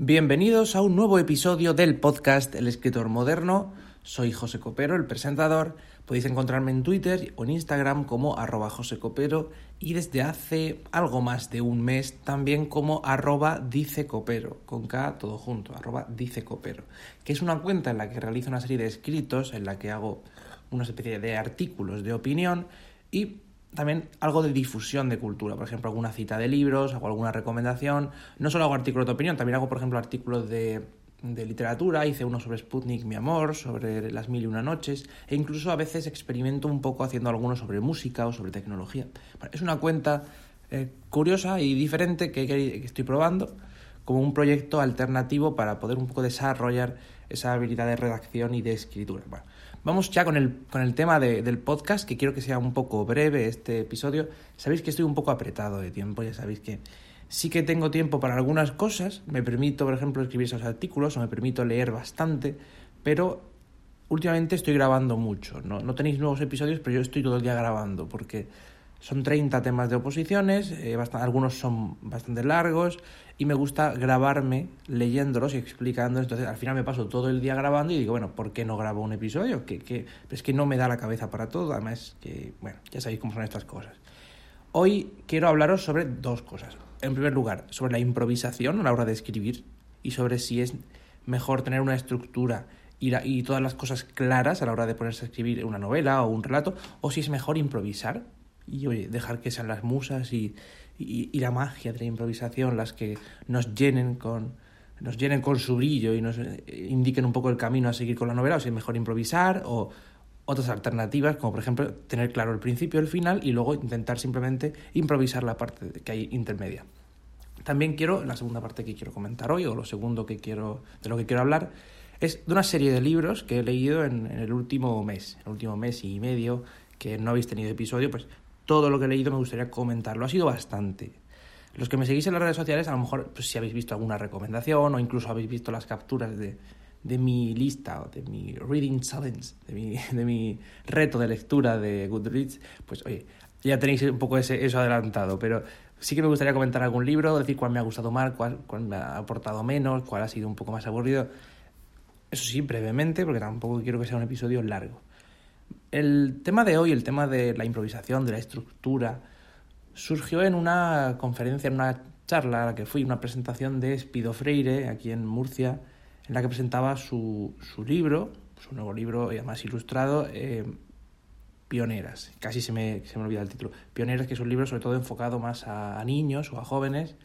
Bienvenidos a un nuevo episodio del podcast El escritor moderno. Soy José Copero, el presentador. Podéis encontrarme en Twitter o en Instagram como arroba José Copero y desde hace algo más de un mes también como arroba dice Copero, con K todo junto, arroba dice Copero, que es una cuenta en la que realizo una serie de escritos, en la que hago una especie de artículos de opinión y también algo de difusión de cultura, por ejemplo, alguna cita de libros, hago alguna recomendación. No solo hago artículos de opinión, también hago, por ejemplo, artículos de, de literatura. Hice uno sobre Sputnik, mi amor, sobre las mil y una noches, e incluso a veces experimento un poco haciendo algunos sobre música o sobre tecnología. es una cuenta eh, curiosa y diferente que, estoy probando como un proyecto alternativo para poder un poco desarrollar esa habilidad de redacción y de escritura. Vamos ya con el, con el tema del podcast, que quiero que sea un poco breve este episodio. Sabéis que estoy un poco apretado de tiempo, ya sabéis que sí que tengo tiempo para algunas cosas. Me permito, por ejemplo, escribir esos artículos o me permito leer bastante, pero últimamente estoy grabando mucho. No, no tenéis nuevos episodios, pero yo estoy todo el día grabando porque son 30 temas de oposiciones, eh, algunos son bastante largos y me gusta grabarme leyéndolos y explicándolos. Entonces al final me paso todo el día grabando y digo, bueno, ¿por qué no grabo un episodio? Que, que, es que no me da la cabeza para todo, además que, bueno, ya sabéis cómo son estas cosas. Hoy quiero hablaros sobre dos cosas. En primer lugar, sobre la improvisación a la hora de escribir y sobre si es mejor tener una estructura y, y todas las cosas claras a la hora de ponerse a escribir una novela o un relato, o si es mejor improvisar y oye, dejar que sean las musas y, y, la magia de la improvisación las que nos llenen con nos llenen con su brillo y nos eh, indiquen un poco el camino a seguir con la novela, o si es mejor improvisar o otras alternativas, como por ejemplo tener claro el principio y el final y luego intentar simplemente improvisar la parte que hay intermedia. También quiero, la segunda parte que quiero comentar hoy, o lo segundo que quiero, de lo que quiero hablar, es de una serie de libros que he leído en, en el último mes, el último mes y medio, que no habéis tenido episodio, pues todo lo que he leído me gustaría comentarlo. Ha sido bastante. Los que me seguís en las redes sociales, a lo mejor pues, si habéis visto alguna recomendación o incluso habéis visto las capturas de, de mi lista de mi reading challenge, de mi, de mi reto de lectura de Goodreads, pues oye, ya tenéis un poco ese, eso adelantado, pero sí que me gustaría comentar algún libro, decir cuál me ha gustado más, cuál, cuál me ha aportado menos, cuál ha sido un poco más aburrido. Eso sí, brevemente, porque tampoco quiero que sea un episodio largo. El tema de hoy, el tema de la improvisación, de la estructura, surgió en una conferencia, en una charla a la que fui, una presentación de Espido Freire, aquí en Murcia, en la que presentaba su, su libro, su nuevo libro, además ilustrado, eh, Pioneras. Casi se me, se me olvida el título. Pioneras, que es un libro sobre todo enfocado más a, a niños o a jóvenes,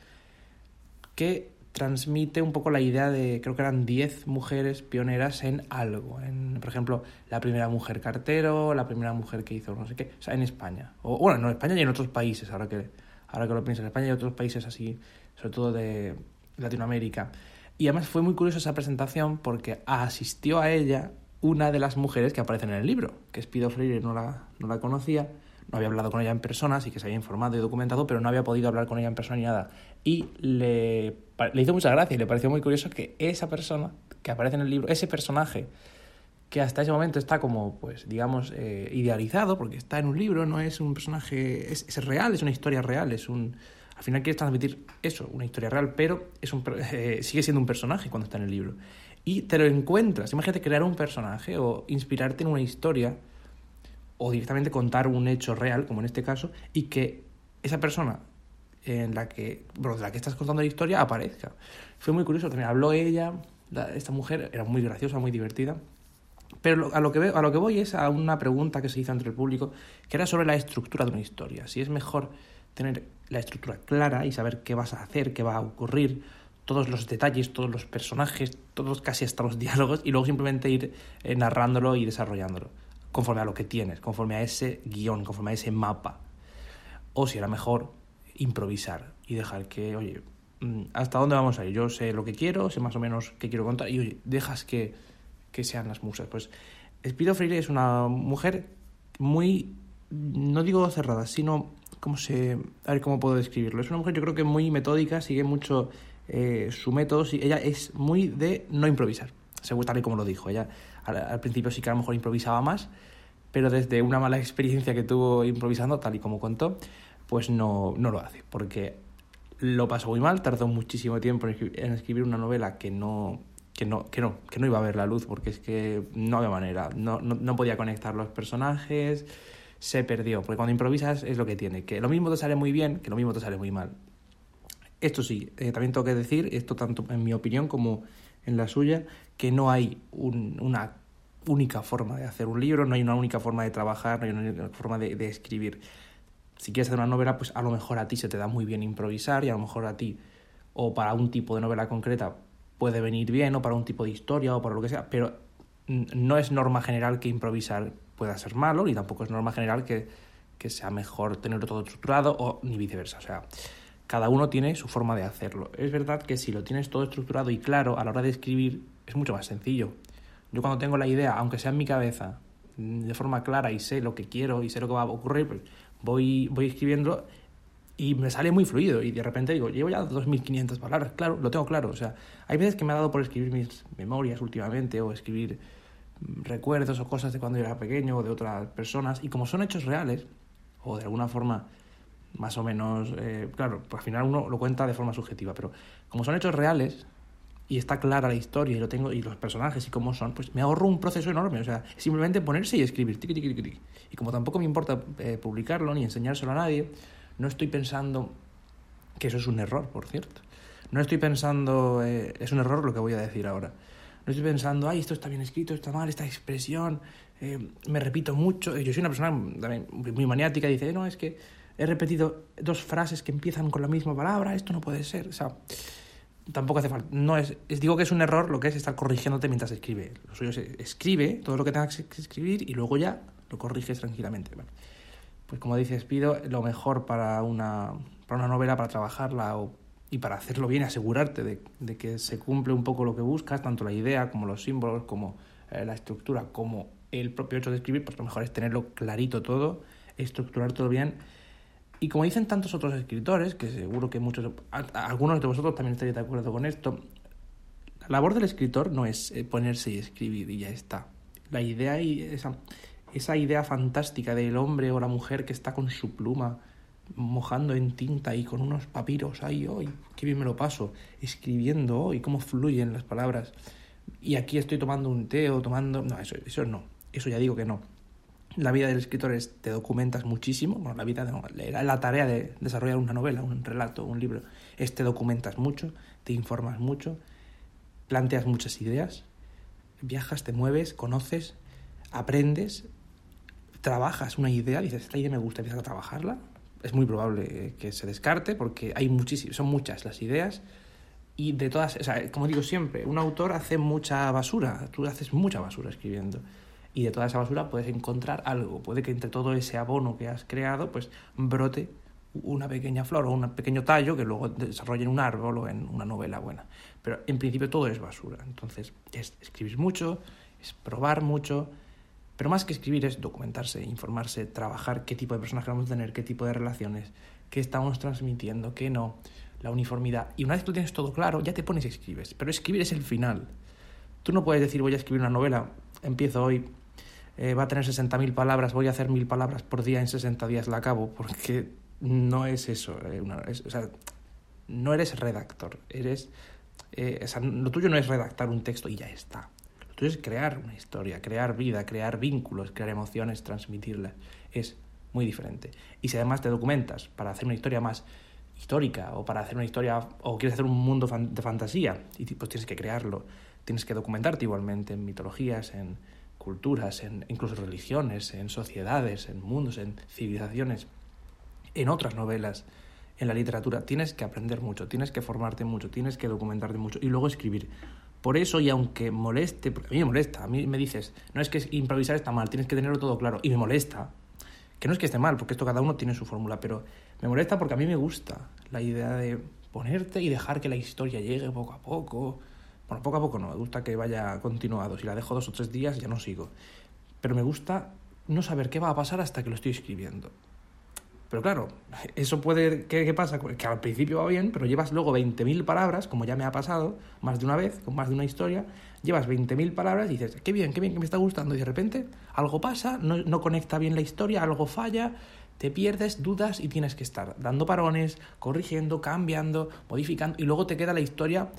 que transmite un poco la idea de, creo que eran 10 mujeres pioneras en algo. En, por ejemplo, la primera mujer cartero, la primera mujer que hizo no sé qué, o sea, en España. O, bueno, no en España y en otros países, ahora que, ahora que lo pienso, en España y otros países así, sobre todo de Latinoamérica. Y además fue muy curiosa esa presentación porque asistió a ella una de las mujeres que aparecen en el libro, que es Pido Freire, no la, no la conocía, no había hablado con ella en persona, sí que se había informado y documentado, pero no había podido hablar con ella en persona ni nada. Y le, le hizo mucha gracia y le pareció muy curioso que esa persona que aparece en el libro, ese personaje que hasta ese momento está como, pues, digamos, eh, idealizado, porque está en un libro, no es un personaje, es, es, real, es una historia real, es un... Al final quieres transmitir eso, una historia real, pero es un, eh, sigue siendo un personaje cuando está en el libro. Y te lo encuentras, imagínate crear un personaje o inspirarte en una historia o directamente contar un hecho real, como en este caso, y que esa persona en la que, bueno, de la que estás contando la historia aparezca. Fue muy curioso, también habló ella, esta mujer era muy graciosa, muy divertida. Pero a lo, que a lo que voy es a una pregunta que se hizo entre el público, que era sobre la estructura de una historia. Si es mejor tener la estructura clara y saber qué vas a hacer, qué va a ocurrir, todos los detalles, todos los personajes, todos casi hasta los diálogos, y luego simplemente ir eh, narrándolo y desarrollándolo conforme a lo que tienes, conforme a ese guion, conforme a ese mapa. O si era mejor improvisar y dejar que, oye, mm, ¿hasta dónde vamos a ir? Yo sé lo que quiero, sé más o menos qué quiero contar y, oye, dejas que, que sean las musas. Pues Espido Freire es una mujer muy, no digo cerrada, sino, ¿cómo se...? A ver cómo puedo describirlo. Es una mujer yo creo que muy metódica, sigue mucho eh, su método, ella es muy de no improvisar, según tal y como lo dijo. Ella al, principio sí que a lo mejor improvisaba más, pero desde una mala experiencia que tuvo improvisando, tal y como contó, pues no, no lo hace, porque lo pasó muy mal, tardó muchísimo tiempo en escribir una novela que no, que no, que no, que no iba a ver la luz, porque es que no había manera, no, no, podía conectar los personajes, se perdió, porque cuando improvisas es lo que tiene, que lo mismo te sale muy bien, que lo mismo te sale muy mal. Esto sí, eh, también tengo que decir, esto tanto en mi opinión como en la suya, que no hay una única forma de hacer un libro, no hay una única forma de trabajar, no hay una única forma de, de escribir. Si quieres hacer una novela, pues a lo mejor a ti se te da muy bien improvisar y a lo mejor a ti, o para un tipo de novela concreta, puede venir bien, o para un tipo de historia, o para lo que sea, pero no es norma general que improvisar pueda ser malo, ni tampoco es norma general que, que sea mejor tenerlo todo estructurado, o ni viceversa. O sea, cada uno tiene su forma de hacerlo. Es verdad que si lo tienes todo estructurado y claro a la hora de escribir, es mucho más sencillo. Yo cuando tengo la idea, aunque sea en mi cabeza, de forma clara y sé lo que quiero y sé lo que va a ocurrir, pues voy, voy escribiendo y me sale muy fluido y de repente digo, llevo ya 2.500 palabras, claro, lo tengo claro. O sea, hay veces que me ha dado por escribir mis memorias últimamente o escribir mm, recuerdos o cosas de cuando yo era pequeño o de otras personas y como son hechos reales o de alguna forma más o menos, eh, claro, pues al final uno lo cuenta de forma subjetiva, pero como son hechos reales y está clara la historia y lo tengo y los personajes y cómo son, pues me ahorro un proceso enorme, o sea, simplemente ponerse y escribir, y como tampoco me importa eh, publicarlo ni enseñárselo a nadie, no estoy pensando que eso es un error, por cierto. No estoy pensando, eh, es un error lo que voy a decir ahora. No estoy pensando, ay, esto está bien escrito, está mal, esta expresión, me repito mucho. Yo soy una persona muy maniática, dice, no, es que he repetido dos frases que empiezan con la misma palabra, esto no puede ser. O sea, tampoco hace falta. No es, digo que es un error lo que es estar corrigiéndote mientras escribe. Lo suyo es escribe todo lo que tengas que escribir y luego ya lo corriges tranquilamente. Pues como dices, pido lo mejor para una, para una novela, para trabajarla o, y para hacerlo bien, asegurarte de, de, que se cumple un poco lo que buscas, tanto la idea como los símbolos, como eh, la estructura, como el propio hecho de escribir, pues lo mejor es tenerlo clarito todo, estructurar todo bien y como dicen tantos otros escritores, que seguro que muchos, algunos de vosotros también estaréis de acuerdo con esto, la labor del escritor no es eh, ponerse y escribir y ya está. La idea y esa, esa idea fantástica del hombre o la mujer que está con su pluma mojando en tinta y con unos papiros, ay, hoy, qué bien me lo paso, escribiendo hoy, cómo fluyen las palabras. Y aquí estoy tomando un té o tomando... No, eso, eso no, eso ya digo que no la vida del escritor es te documentas muchísimo, bueno, la vida de, la tarea de desarrollar una novela, un relato, un libro, es te documentas mucho, te informas mucho, planteas muchas ideas, viajas, te mueves, conoces, aprendes, trabajas una idea, dices, esta idea me gusta, empiezas a trabajarla, es muy probable que se descarte porque hay muchísimas, son muchas las ideas y de todas, como digo siempre, un autor hace mucha basura, tú haces mucha basura escribiendo y de toda esa basura puedes encontrar algo. Puede que entre todo ese abono que has creado, pues brote una pequeña flor o un pequeño tallo que luego desarrolle en un árbol o en una novela buena. Pero en principio todo es basura. Entonces es escribir mucho, es probar mucho, pero más que escribir es documentarse, informarse, trabajar qué tipo de personaje vamos a tener, qué tipo de relaciones, qué estamos transmitiendo, qué no, la uniformidad. Y una vez que tienes todo claro, ya te pones y escribes. Pero escribir es el final. Tú no puedes decir voy a escribir una novela, empiezo hoy, eh, va a tener 60.000 palabras, voy a hacer 1.000 palabras por día, en 60 días la acabo, porque no es eso. Eh, o sea, no eres redactor, eres... Eh, o sea, lo tuyo no es redactar un texto y ya está. Lo tuyo es crear una historia, crear vida, crear vínculos, crear emociones, transmitirlas. Es muy diferente. Y si además te documentas para hacer una historia más histórica o para hacer una historia o quieres hacer un mundo de fantasía, y pues tienes que crearlo, tienes que documentarte igualmente en mitologías, en culturas, en incluso religiones, en sociedades, en mundos, en civilizaciones, en otras novelas, en la literatura. Tienes que aprender mucho, tienes que formarte mucho, tienes que documentarte mucho y luego escribir. Por eso, y aunque moleste, porque a mí me molesta, a mí me dices, no es que improvisar está mal, tienes que tenerlo todo claro, y me molesta, que no es que esté mal, porque esto cada uno tiene su fórmula, pero me molesta porque a mí me gusta la idea de ponerte y dejar que la historia llegue poco a poco, bueno, poco a poco no, me gusta que vaya continuado. Si la dejo dos o tres días ya no sigo. Pero me gusta no saber qué va a pasar hasta que lo estoy escribiendo. Pero claro, eso puede... ¿Qué, pasa? Que al principio va bien, pero llevas luego 20.000 palabras, como ya me ha pasado más de una vez, con más de una historia, llevas 20.000 palabras y dices, qué bien, qué bien, que me está gustando, y de repente algo pasa, no, no conecta bien la historia, algo falla, te pierdes, dudas y tienes que estar dando parones, corrigiendo, cambiando, modificando y luego te queda la historia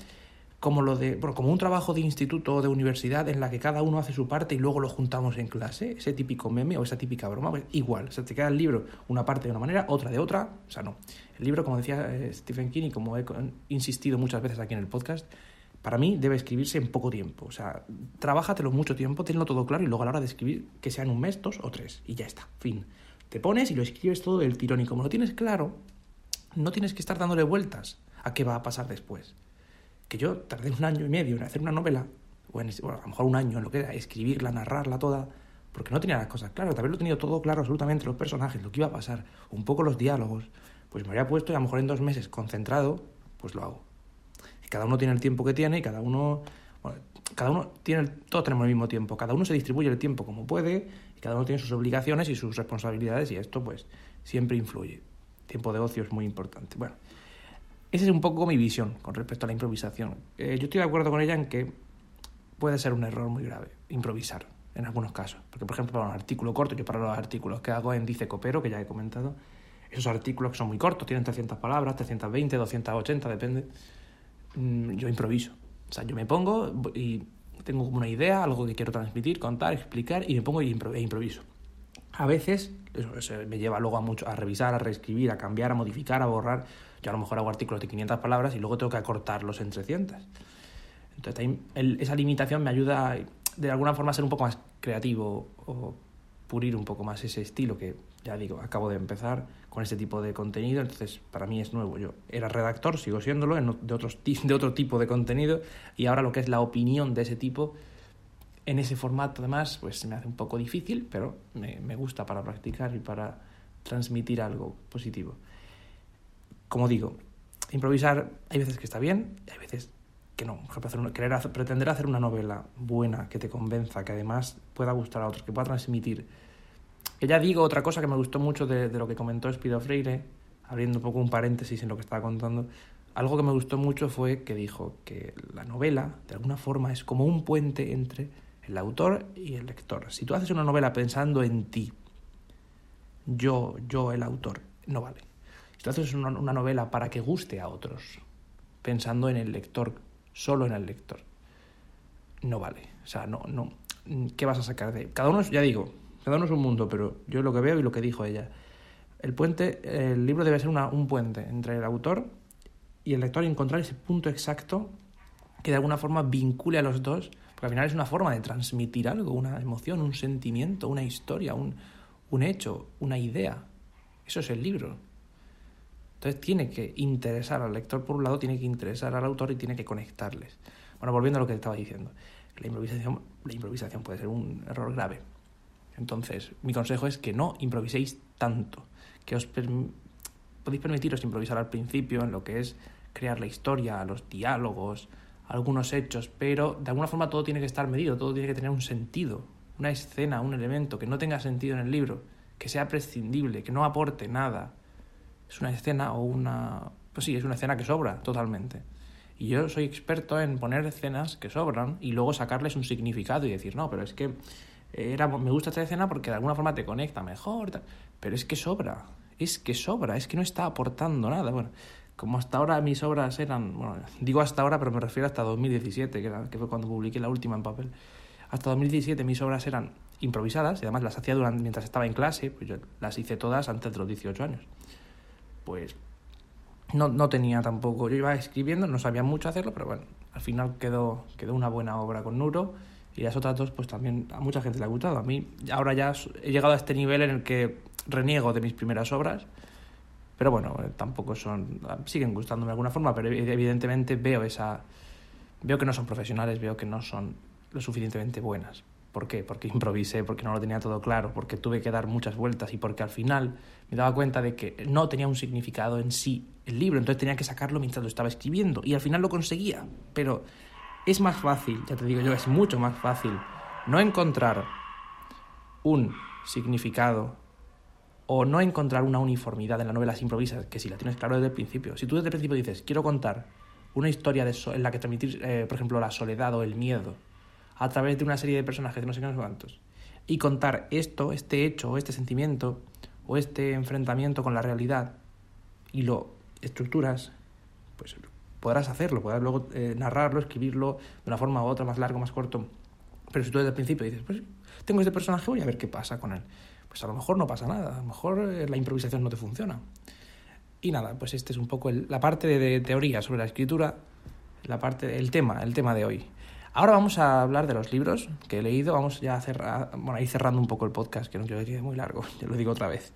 como lo de como un trabajo de instituto o de universidad en la que cada uno hace su parte y luego lo juntamos en clase, ese típico meme o esa típica broma, pues igual, o sea, te queda el libro una parte de una manera, otra de otra, o sea, no. El libro, como decía eh, Stephen King y como he insistido muchas veces aquí en el podcast, para mí debe escribirse en poco tiempo. O sea, trabájatelo mucho tiempo, tenlo todo claro y luego a la hora de escribir que sean un mes, dos o tres. Y ya está, fin. Te pones y lo escribes todo del tirón. Y como lo tienes claro, no tienes que estar dándole vueltas a qué va a pasar después. Que yo tardé un año y medio en hacer una novela, o, en, a lo mejor un año en lo que era escribirla, narrarla toda, porque no tenía las cosas claras. Haberlo tenido todo claro, absolutamente, los personajes, lo que iba a pasar, un poco los diálogos, pues me habría puesto y a lo mejor en dos meses concentrado, pues lo hago cada uno tiene el tiempo que tiene y cada uno, cada uno tiene, todos tenemos el mismo tiempo, cada uno se distribuye el tiempo como puede y cada uno tiene sus obligaciones y sus responsabilidades y esto pues siempre influye. Tiempo de ocio es muy importante. Bueno, esa es un poco mi visión con respecto a la improvisación. Eh, yo estoy de acuerdo con ella en que puede ser un error muy grave improvisar en algunos casos. Porque, por ejemplo, para un artículo corto, yo para los artículos que hago en Dice Copero, que ya he comentado, esos artículos que son muy cortos, tienen 300 palabras, 320, 280, depende. Mm, yo improviso. O sea, yo me pongo y tengo como una idea, algo que quiero transmitir, contar, explicar, y me pongo e improviso. A veces me lleva luego a, mucho, a revisar, a reescribir, a cambiar, a modificar, a borrar. Yo a lo mejor hago artículos de 500 palabras y luego tengo que acortarlos en 300. Entonces, esa limitación me ayuda de alguna forma a ser un poco más creativo o pulir un poco más ese estilo que, ya digo, acabo de empezar con este tipo de contenido, entonces para mí es nuevo. Yo era redactor, sigo siéndolo, de, otros, de otro tipo de contenido, y ahora lo que es la opinión de ese tipo, en ese formato además, pues se me hace un poco difícil, pero me, me gusta para practicar y para transmitir algo positivo. Como digo, improvisar hay veces que está bien, y hay veces que no. querer pretender hacer una novela buena, que te convenza, que además pueda gustar a otros, que pueda transmitir que ya digo, otra cosa que me gustó mucho de, lo que comentó Espido Freire, abriendo un poco un paréntesis en lo que estaba contando, algo que me gustó mucho fue que dijo que la novela, de alguna forma, es como un puente entre el autor y el lector. Si tú haces una novela pensando en ti, yo, yo el autor, no vale. Si tú haces una, novela para que guste a otros, pensando en el lector, solo en el lector, no vale. O sea, no, no. ¿Qué vas a sacar de.? Cada uno, ya digo, cada uno es un mundo, pero yo lo que veo y lo que dijo ella. El puente, el libro debe ser una, un puente entre el autor y el lector y encontrar ese punto exacto que de alguna forma vincule a los dos, al final es una forma de transmitir algo, una emoción, un sentimiento, una historia, un, un hecho, una idea. Eso es el libro. Entonces tiene que interesar al lector por un lado, tiene que interesar al autor y tiene que conectarles. Bueno, volviendo a lo que estaba diciendo, la improvisación, la improvisación puede ser un error grave. Entonces, mi consejo es que no improviséis tanto, que os podéis permitiros improvisar al principio en lo que es crear la historia, los diálogos, algunos hechos, pero de alguna forma todo tiene que estar medido, todo tiene que tener un sentido, una escena, un elemento que no tenga sentido en el libro, que sea prescindible, que no aporte nada. Es una escena o una... Pues sí, es una escena que sobra totalmente. Y yo soy experto en poner escenas que sobran y luego sacarles un significado y decir, no, pero es que era, me gusta esta escena porque de alguna forma te conecta mejor, pero es que sobra, es que sobra, es que no está aportando nada. Bueno, como hasta ahora mis obras eran, bueno, digo hasta ahora, pero me refiero hasta 2017, que, era, fue cuando publiqué la última en papel. Hasta 2017 mis obras eran improvisadas y además las hacía durante, mientras estaba en clase, pues yo las hice todas antes de los 18 años. Pues no, no tenía tampoco, yo iba escribiendo, no sabía mucho hacerlo, pero bueno, al final quedó, quedó una buena obra con Nuro y las otras dos, pues también a mucha gente le ha gustado. A mí ahora ya he llegado a este nivel en el que reniego de mis primeras obras. Pero bueno, eh, tampoco son. siguen gustándome de alguna forma, pero evidentemente veo esa. Veo que no son profesionales, veo que no son lo suficientemente buenas. ¿Por qué? Porque improvisé, porque no lo tenía todo claro, porque tuve que dar muchas vueltas y porque al final me daba cuenta de que no tenía un significado en sí el libro, entonces tenía que sacarlo mientras lo estaba escribiendo y al final lo conseguía. Pero es más fácil, ya te digo yo, es mucho más fácil no encontrar un significado o no encontrar una uniformidad en la novela improvisas que si la tienes claro desde el principio. Si tú desde el principio dices, quiero contar una historia de en la que transmitir, eh, por ejemplo, la soledad o el miedo a través de una serie de personajes de no sé qué cuántos, y contar esto, este hecho o este sentimiento o este enfrentamiento con la realidad y lo estructuras, pues podrás hacerlo, podrás luego eh, narrarlo, escribirlo de una forma u otra, más largo, más corto. Pero si tú desde el principio dices, pues tengo este personaje, voy a ver qué pasa con él. Pues a lo mejor no pasa nada, a lo mejor eh, la improvisación no te funciona. Y nada, pues este es un poco la parte de, teoría sobre la escritura, la parte, el tema, el tema de hoy. Ahora vamos a hablar de los libros que he leído. Vamos ya a cerrar, bueno, ir cerrando un poco el podcast, que no quiero que quede muy largo, ya lo digo otra vez.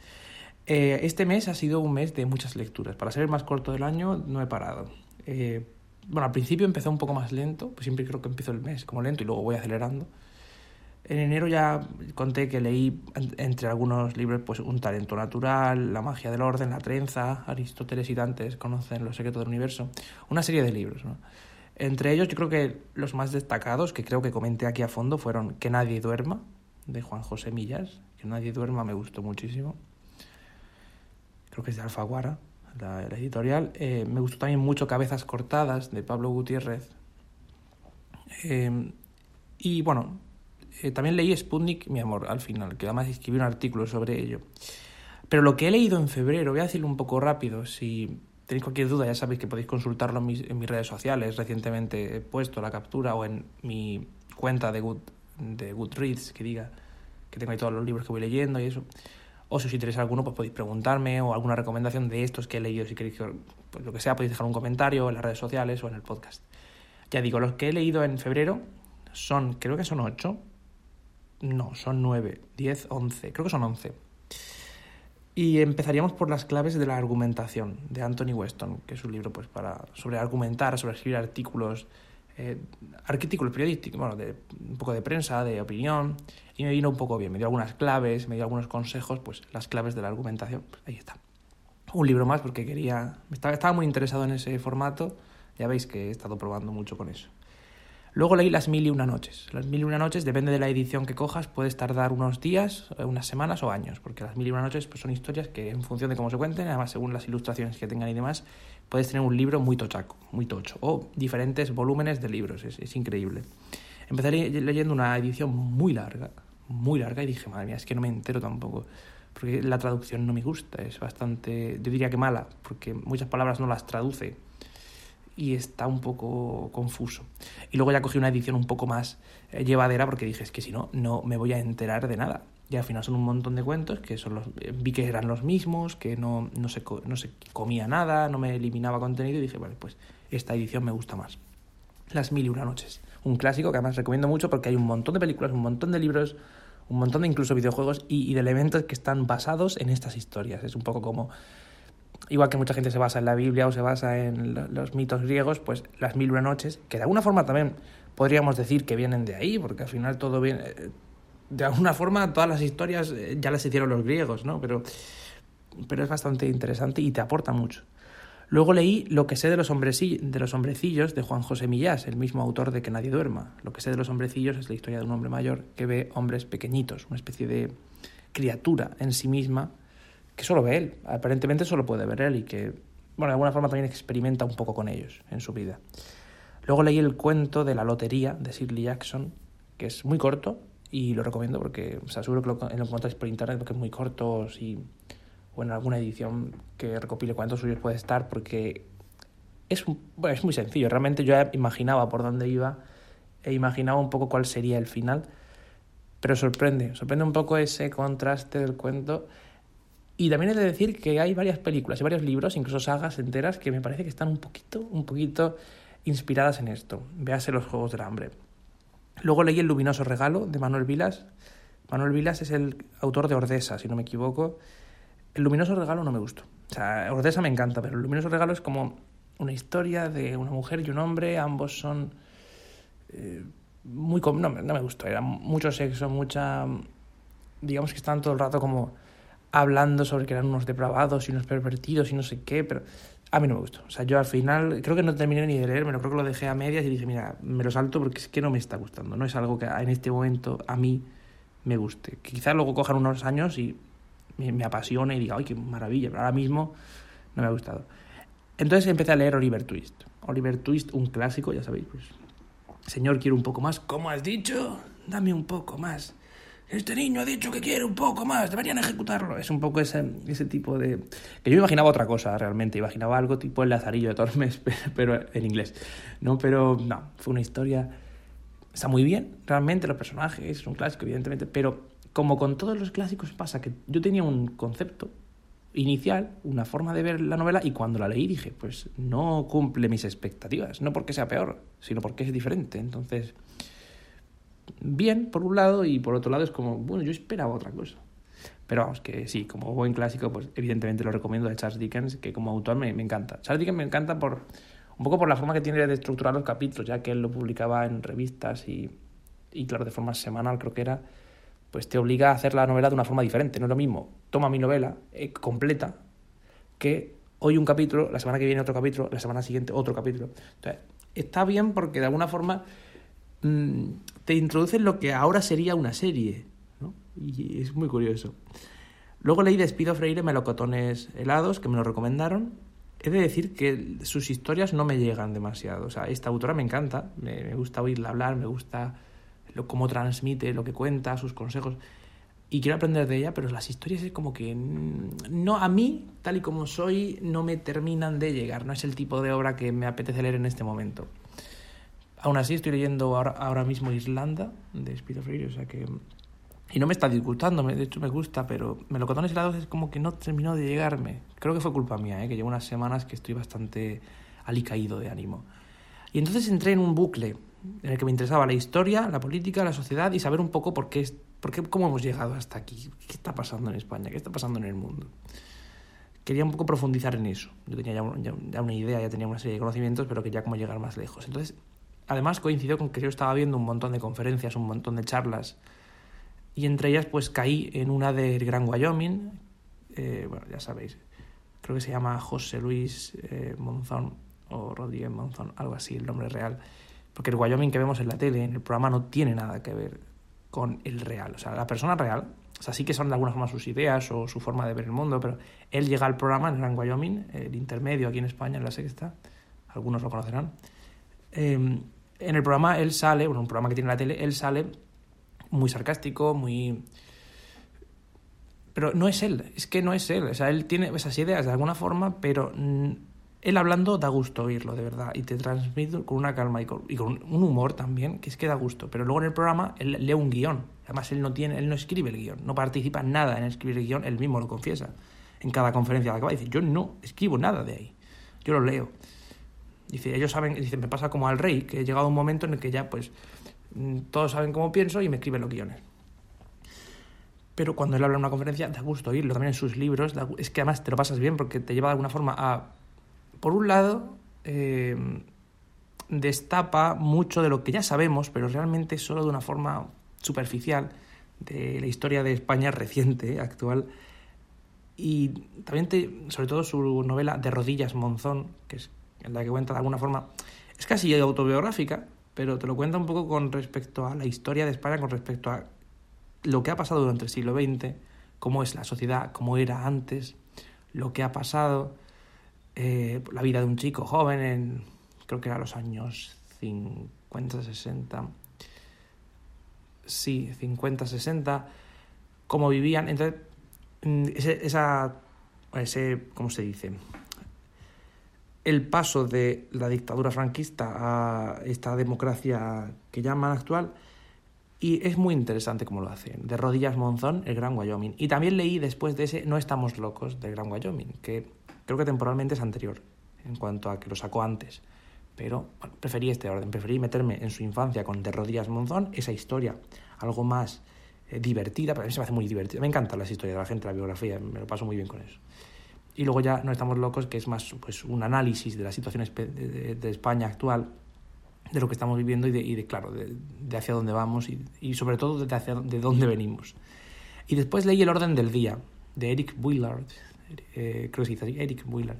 Eh, este mes ha sido un mes de muchas lecturas. Para ser el más corto del año no he parado. Eh, bueno, al principio empezó un poco más lento, pues siempre creo que empiezo el mes como lento y luego voy acelerando. En enero ya conté que leí entre algunos libros pues Un talento natural, La magia del orden, La trenza, Aristóteles y Dantes conocen los secretos del universo, una serie de libros. Entre ellos yo creo que los más destacados, que creo que comenté aquí a fondo, fueron Que nadie duerma, de Juan José Millas, Que nadie duerma me gustó muchísimo. Creo que es de Alfaguara, la, editorial. Eh, me gustó también mucho Cabezas cortadas, de Pablo Gutiérrez. Eh, y bueno, eh, también leí Sputnik, mi amor, al final, que además escribí un artículo sobre ello. Pero lo que he leído en febrero, voy a decirlo un poco rápido, si tenéis cualquier duda ya sabéis que podéis consultarlo en mis, redes sociales, recientemente he puesto la captura o en mi cuenta de, Good, de Goodreads, que diga que tengo ahí todos los libros que voy leyendo y eso. O si os interesa alguno, pues podéis preguntarme o alguna recomendación de estos que he leído. Si queréis, pues lo que sea, podéis dejar un comentario en las redes sociales o en el podcast. Ya digo, los que he leído en febrero son, creo que son ocho, no, son nueve, diez, once, creo que son once. Y empezaríamos por las claves de la argumentación de Anthony Weston, que es un libro pues para sobre argumentar, sobre escribir artículos, eh, artículos periodísticos, bueno, un poco de prensa, de opinión, y me vino un poco bien, me dio algunas claves, me dio algunos consejos, pues las claves de la argumentación, pues, ahí está. Un libro más porque quería, estaba, estaba muy interesado en ese formato, ya veis que he estado probando mucho con eso. Luego leí Las Mil y Una Noches. Las Mil y Una Noches, depende de la edición que cojas, puedes tardar unos días, eh, unas semanas o años, porque Las Mil y Una Noches pues, son historias que, en función de cómo se cuenten, además según las ilustraciones que tengan y demás, puedes tener un libro muy tochaco, muy tocho, o diferentes volúmenes de libros, es, increíble. Empecé leyendo una edición muy larga, muy larga, y dije, madre mía, es que no me entero tampoco, porque la traducción no me gusta, es bastante, yo diría que mala, porque muchas palabras no las traduce y está un poco confuso. Y luego ya cogí una edición un poco más eh, llevadera porque dije, es que si no, no me voy a enterar de nada. Y al final son un montón de cuentos que son los, eh, vi que eran los mismos, que no, no, se, no se comía nada, no me eliminaba contenido y dije, vale, pues esta edición me gusta más. Las mil y una noches. Un clásico que además recomiendo mucho porque hay un montón de películas, un montón de libros, un montón de incluso videojuegos y, y de elementos que están basados en estas historias. Es un poco como igual que mucha gente se basa en la Biblia o se basa en los mitos griegos, pues las mil una noches, que de alguna forma también podríamos decir que vienen de ahí, porque al final todo viene... Eh, de alguna forma todas las historias eh, ya las hicieron los griegos, ¿no? Pero, pero es bastante interesante y te aporta mucho. Luego leí Lo que sé de los, de los hombrecillos de Juan José Millás, el mismo autor de Que nadie duerma. Lo que sé de los hombrecillos es la historia de un hombre mayor que ve hombres pequeñitos, una especie de criatura en sí misma que solo ve él, aparentemente solo puede ver él y que, bueno, de alguna forma también experimenta un poco con ellos en su vida. Luego leí el cuento de la lotería de Shirley Jackson, que es muy corto y lo recomiendo porque, o sea, seguro que lo, lo encontráis por internet porque es muy corto si, o en alguna edición que recopile cuentos suyos puede estar porque es, bueno, es muy sencillo. Realmente yo imaginaba por dónde iba e imaginaba un poco cuál sería el final, pero sorprende, sorprende un poco ese contraste del cuento y también he de decir que hay varias películas y varios libros, incluso sagas enteras, que me parece que están un poquito, un poquito inspiradas en esto. Véase los Juegos del Hambre. Luego leí El luminoso regalo de Manuel Vilas. Manuel Vilas es el autor de Ordesa, si no me equivoco. El luminoso regalo no me gustó. O sea, Ordesa me encanta, pero el luminoso regalo es como una historia de una mujer y un hombre, ambos son eh, muy... No, no me gustó, era mucho sexo, mucha... Digamos que están todo el rato como hablando sobre que eran unos depravados y unos pervertidos y no sé qué, pero a mí no me gustó. O sea, yo al final creo que no terminé ni de leer, me lo creo que lo dejé a medias y dije, mira, me lo salto porque es que no me está gustando. No es algo que en este momento a mí me guste. Quizás luego cojan unos años y me, me apasione y diga, ay, qué maravilla, pero ahora mismo no me ha gustado. Entonces empecé a leer Oliver Twist. Oliver Twist, un clásico, ya sabéis, pues. Señor, quiero un poco más. ¿Cómo has dicho? Dame un poco más. Este niño ha dicho que quiere un poco más, deberían ejecutarlo. Es un poco ese, ese tipo de... Que yo imaginaba otra cosa realmente, imaginaba algo tipo el Lazarillo de Tormes, pero en inglés. No, pero no, fue una historia... Está muy bien, realmente, los personajes, es un clásico, evidentemente, pero como con todos los clásicos pasa que yo tenía un concepto inicial, una forma de ver la novela, y cuando la leí dije, pues no cumple mis expectativas, no porque sea peor, sino porque es diferente. Entonces bien, por un lado, y por otro lado es como, bueno, yo esperaba otra cosa. Pero vamos, que sí, como buen clásico, pues evidentemente lo recomiendo de Charles Dickens, que como autor me, me encanta. Charles Dickens me encanta por un poco por la forma que tiene de estructurar los capítulos, ya que él lo publicaba en revistas y, y claro, de forma semanal creo que era, pues te obliga a hacer la novela de una forma diferente. No es lo mismo, toma mi novela eh, completa que hoy un capítulo, la semana que viene otro capítulo, la semana siguiente otro capítulo. Entonces, está bien porque de alguna forma Mm, te introducen lo que ahora sería una serie, ¿no? Y es muy curioso. Luego leí Despido Freire Melocotones helados, que me lo recomendaron. He de decir que sus historias no me llegan demasiado. O sea, esta autora me encanta, me, gusta oírla hablar, me gusta lo, cómo transmite, lo que cuenta, sus consejos. Y quiero aprender de ella, pero las historias es como que mm, no a mí, tal y como soy, no me terminan de llegar. No es el tipo de obra que me apetece leer en este momento. Aún así estoy leyendo ahora, ahora mismo Islanda de Spiro Freire, o sea que... Y no me está disgustando, de hecho me gusta, pero Melocotones helados es como que no terminó de llegarme. Creo que fue culpa mía, ¿eh? que llevo unas semanas que estoy bastante alicaído de ánimo. Y entonces entré en un bucle en el que me interesaba la historia, la política, la sociedad y saber un poco por qué, por qué cómo hemos llegado hasta aquí, qué está pasando en España, qué está pasando en el mundo. Quería un poco profundizar en eso. Yo tenía ya, ya una idea, ya tenía una serie de conocimientos, pero quería cómo llegar más lejos. Entonces además coincidió con que yo estaba viendo un montón de conferencias, un montón de charlas, y entre ellas pues caí en una del Gran Wyoming, eh, bueno, ya sabéis, creo que se llama José Luis eh, Monzón o Rodríguez Monzón, algo así, el nombre real, porque el Wyoming que vemos en la tele, en el programa, no tiene nada que ver con el real, o sea, la persona real, o sea, sí que son de alguna forma sus ideas o su forma de ver el mundo, pero él llega al programa en Gran Wyoming, el intermedio aquí en España, en la sexta, algunos lo conocerán, eh, en el programa él sale, bueno, un programa que tiene la tele, él sale muy sarcástico, muy... Pero no es él, es que no es él. O sea, él tiene esas ideas de alguna forma, pero él hablando da gusto oírlo, de verdad. Y te transmite con una calma y con, un humor también, que es que da gusto. Pero luego en el programa él lee un guion. Además, él no, tiene, él no escribe el guion, no participa nada en escribir el guion, él mismo lo confiesa. En cada conferencia que acaba dice, yo no escribo nada de ahí, yo lo leo. Dice, ellos saben, dice, me pasa como al rey, que he llegado a un momento en el que ya, pues, mm, todos saben cómo pienso y me escriben los guiones. Pero cuando él habla en una conferencia, da gusto oírlo, también en sus libros, es que además te lo pasas bien porque te lleva de alguna forma a, por un lado, eh, destapa mucho de lo que ya sabemos, pero realmente solo de una forma superficial, de la historia de España reciente, actual, y también, te, sobre todo su novela De rodillas Monzón, que es en la que cuenta de alguna forma, es casi autobiográfica, pero te lo cuenta un poco con respecto a la historia de España, con respecto a lo que ha pasado durante el siglo XX, cómo es la sociedad, cómo era antes, lo que ha pasado, eh, la vida de un chico joven en, creo que era los años 50, 60, sí, 50, 60, cómo vivían. Entonces, mm, esa, ese, ¿cómo se dice? El paso de la dictadura franquista a esta democracia que llaman actual y es muy interesante cómo lo hacen. De rodillas Monzón, el Gran Wyoming. Y también leí después de ese No estamos locos del Gran Wyoming, que creo que temporalmente es anterior, en cuanto a que lo sacó antes. Pero preferí este orden, preferí meterme en su infancia con De rodillas Monzón, esa historia, algo más eh, divertida, pero a mí se me hace muy divertida. Me encantan las historias de la gente, la biografía, me lo paso muy bien con eso. Y luego ya no estamos locos, que es más pues, un análisis de la situación de, España actual, de lo que estamos viviendo y de, y de claro, de, hacia dónde vamos y, y sobre todo de, hacia, de dónde venimos. Y después leí El orden del día, de Eric Willard, eh, creo que se dice así, Eric Willard.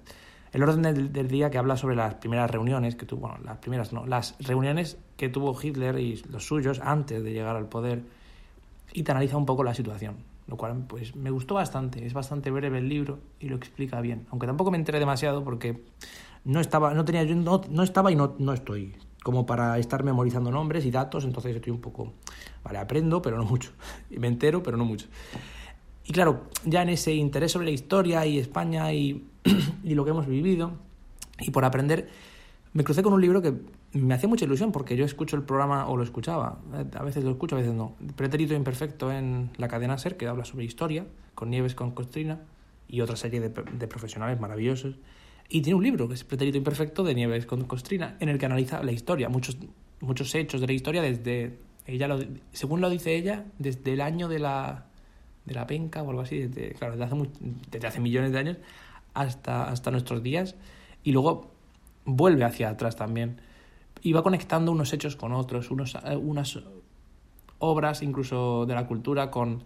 El orden del, del, día que habla sobre las primeras reuniones que tuvo, bueno, las primeras no, las reuniones que tuvo Hitler y los suyos antes de llegar al poder y te analiza un poco la situación lo cual pues me gustó bastante, es bastante breve el libro y lo explica bien, aunque tampoco me enteré demasiado porque no estaba, no tenía, yo no, no estaba y no, no estoy como para estar memorizando nombres y datos, entonces estoy un poco, vale, aprendo, pero no mucho, y me entero, pero no mucho. Y claro, ya en ese interés sobre la historia y España y, y lo que hemos vivido, y por aprender, me crucé con un libro que me hacía mucha ilusión porque yo escucho el programa o lo escuchaba, a veces lo escucho, a veces no. Pretérito Imperfecto en la cadena SER, que habla sobre historia, con Nieves con Costrina y otra serie de, profesionales maravillosos. Y tiene un libro que es Pretérito Imperfecto de Nieves con Costrina, en el que analiza la historia, muchos, muchos hechos de la historia desde, ella según lo dice ella, desde el año de la, de la penca o algo así, desde, claro, desde hace, desde hace millones de años hasta, hasta nuestros días. Y luego vuelve hacia atrás también y va conectando unos hechos con otros, unos, eh, unas obras incluso de la cultura con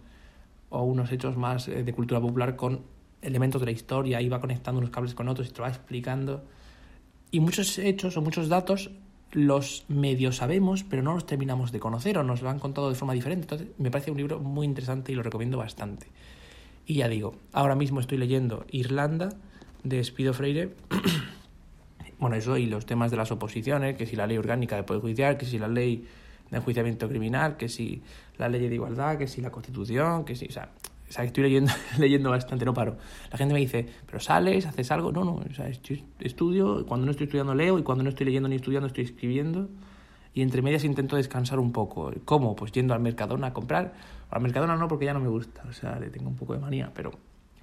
o unos hechos más eh, de cultura popular con elementos de la historia, y va conectando unos cables con otros y te va explicando. Y muchos hechos o muchos datos los medio sabemos, pero no los terminamos de conocer o nos lo han contado de forma diferente. Entonces, me parece un libro muy interesante y lo recomiendo bastante. Y ya digo, ahora mismo estoy leyendo Irlanda de Spido Freire bueno, eso y los temas de las oposiciones, que si la ley orgánica de Poder Judicial, que si la ley de enjuiciamiento criminal, que si la ley de igualdad, que si la Constitución, que si, o sea, o sea estoy leyendo, leyendo bastante, no paro. La gente me dice, pero sales, haces algo, no, no, o sea, estudio, cuando no estoy estudiando leo y cuando no estoy leyendo ni estudiando estoy escribiendo y entre medias intento descansar un poco. ¿Cómo? Pues yendo al Mercadona a comprar. Al Mercadona no, porque ya no me gusta, o sea, le tengo un poco de manía, pero,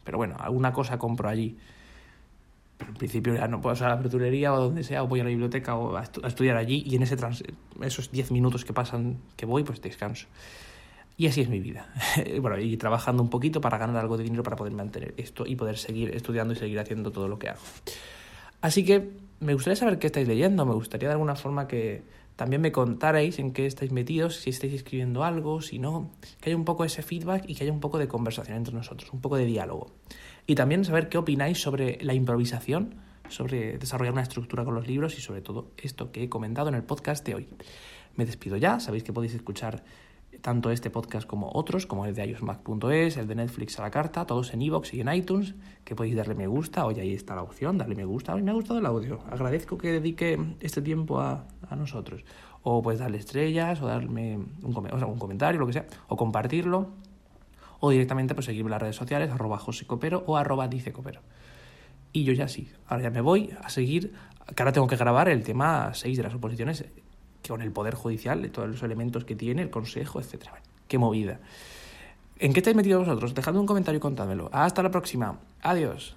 pero bueno, alguna cosa compro allí en principio ya no puedo ir a la verdulería o donde sea, o voy a la biblioteca o a, estudiar allí y en ese esos 10 minutos que pasan que voy, pues descanso. Y así es mi vida. bueno, y trabajando un poquito para ganar algo de dinero para poder mantener esto y poder seguir estudiando y seguir haciendo todo lo que hago. Así que me gustaría saber qué estáis leyendo, me gustaría de alguna forma que también me contarais en qué estáis metidos, si estáis escribiendo algo, si no, que haya un poco ese feedback y que haya un poco de conversación entre nosotros, un poco de diálogo. Y también saber qué opináis sobre la improvisación, sobre desarrollar una estructura con los libros y sobre todo esto que he comentado en el podcast de hoy. Me despido ya, sabéis que podéis escuchar tanto este podcast como otros, como el de iosmac.es, el de Netflix a la carta, todos en iVoox y en iTunes, que podéis darle me gusta, hoy ahí está la opción, darle me gusta, hoy me ha gustado el audio, agradezco que dedique este tiempo a, a nosotros, o pues darle estrellas, o darme un, o un comentario, lo que sea, o compartirlo, o directamente pues seguirme en las redes sociales, arroba josecopero o arroba dicecopero. Y yo ya sí, ahora ya me voy a seguir, que ahora tengo que grabar el tema 6 de las oposiciones, con el Poder Judicial, de todos los elementos que tiene, el Consejo, etcétera. qué movida. ¿En qué estáis metidos vosotros? Dejadme un comentario y contádmelo. Hasta la próxima. Adiós.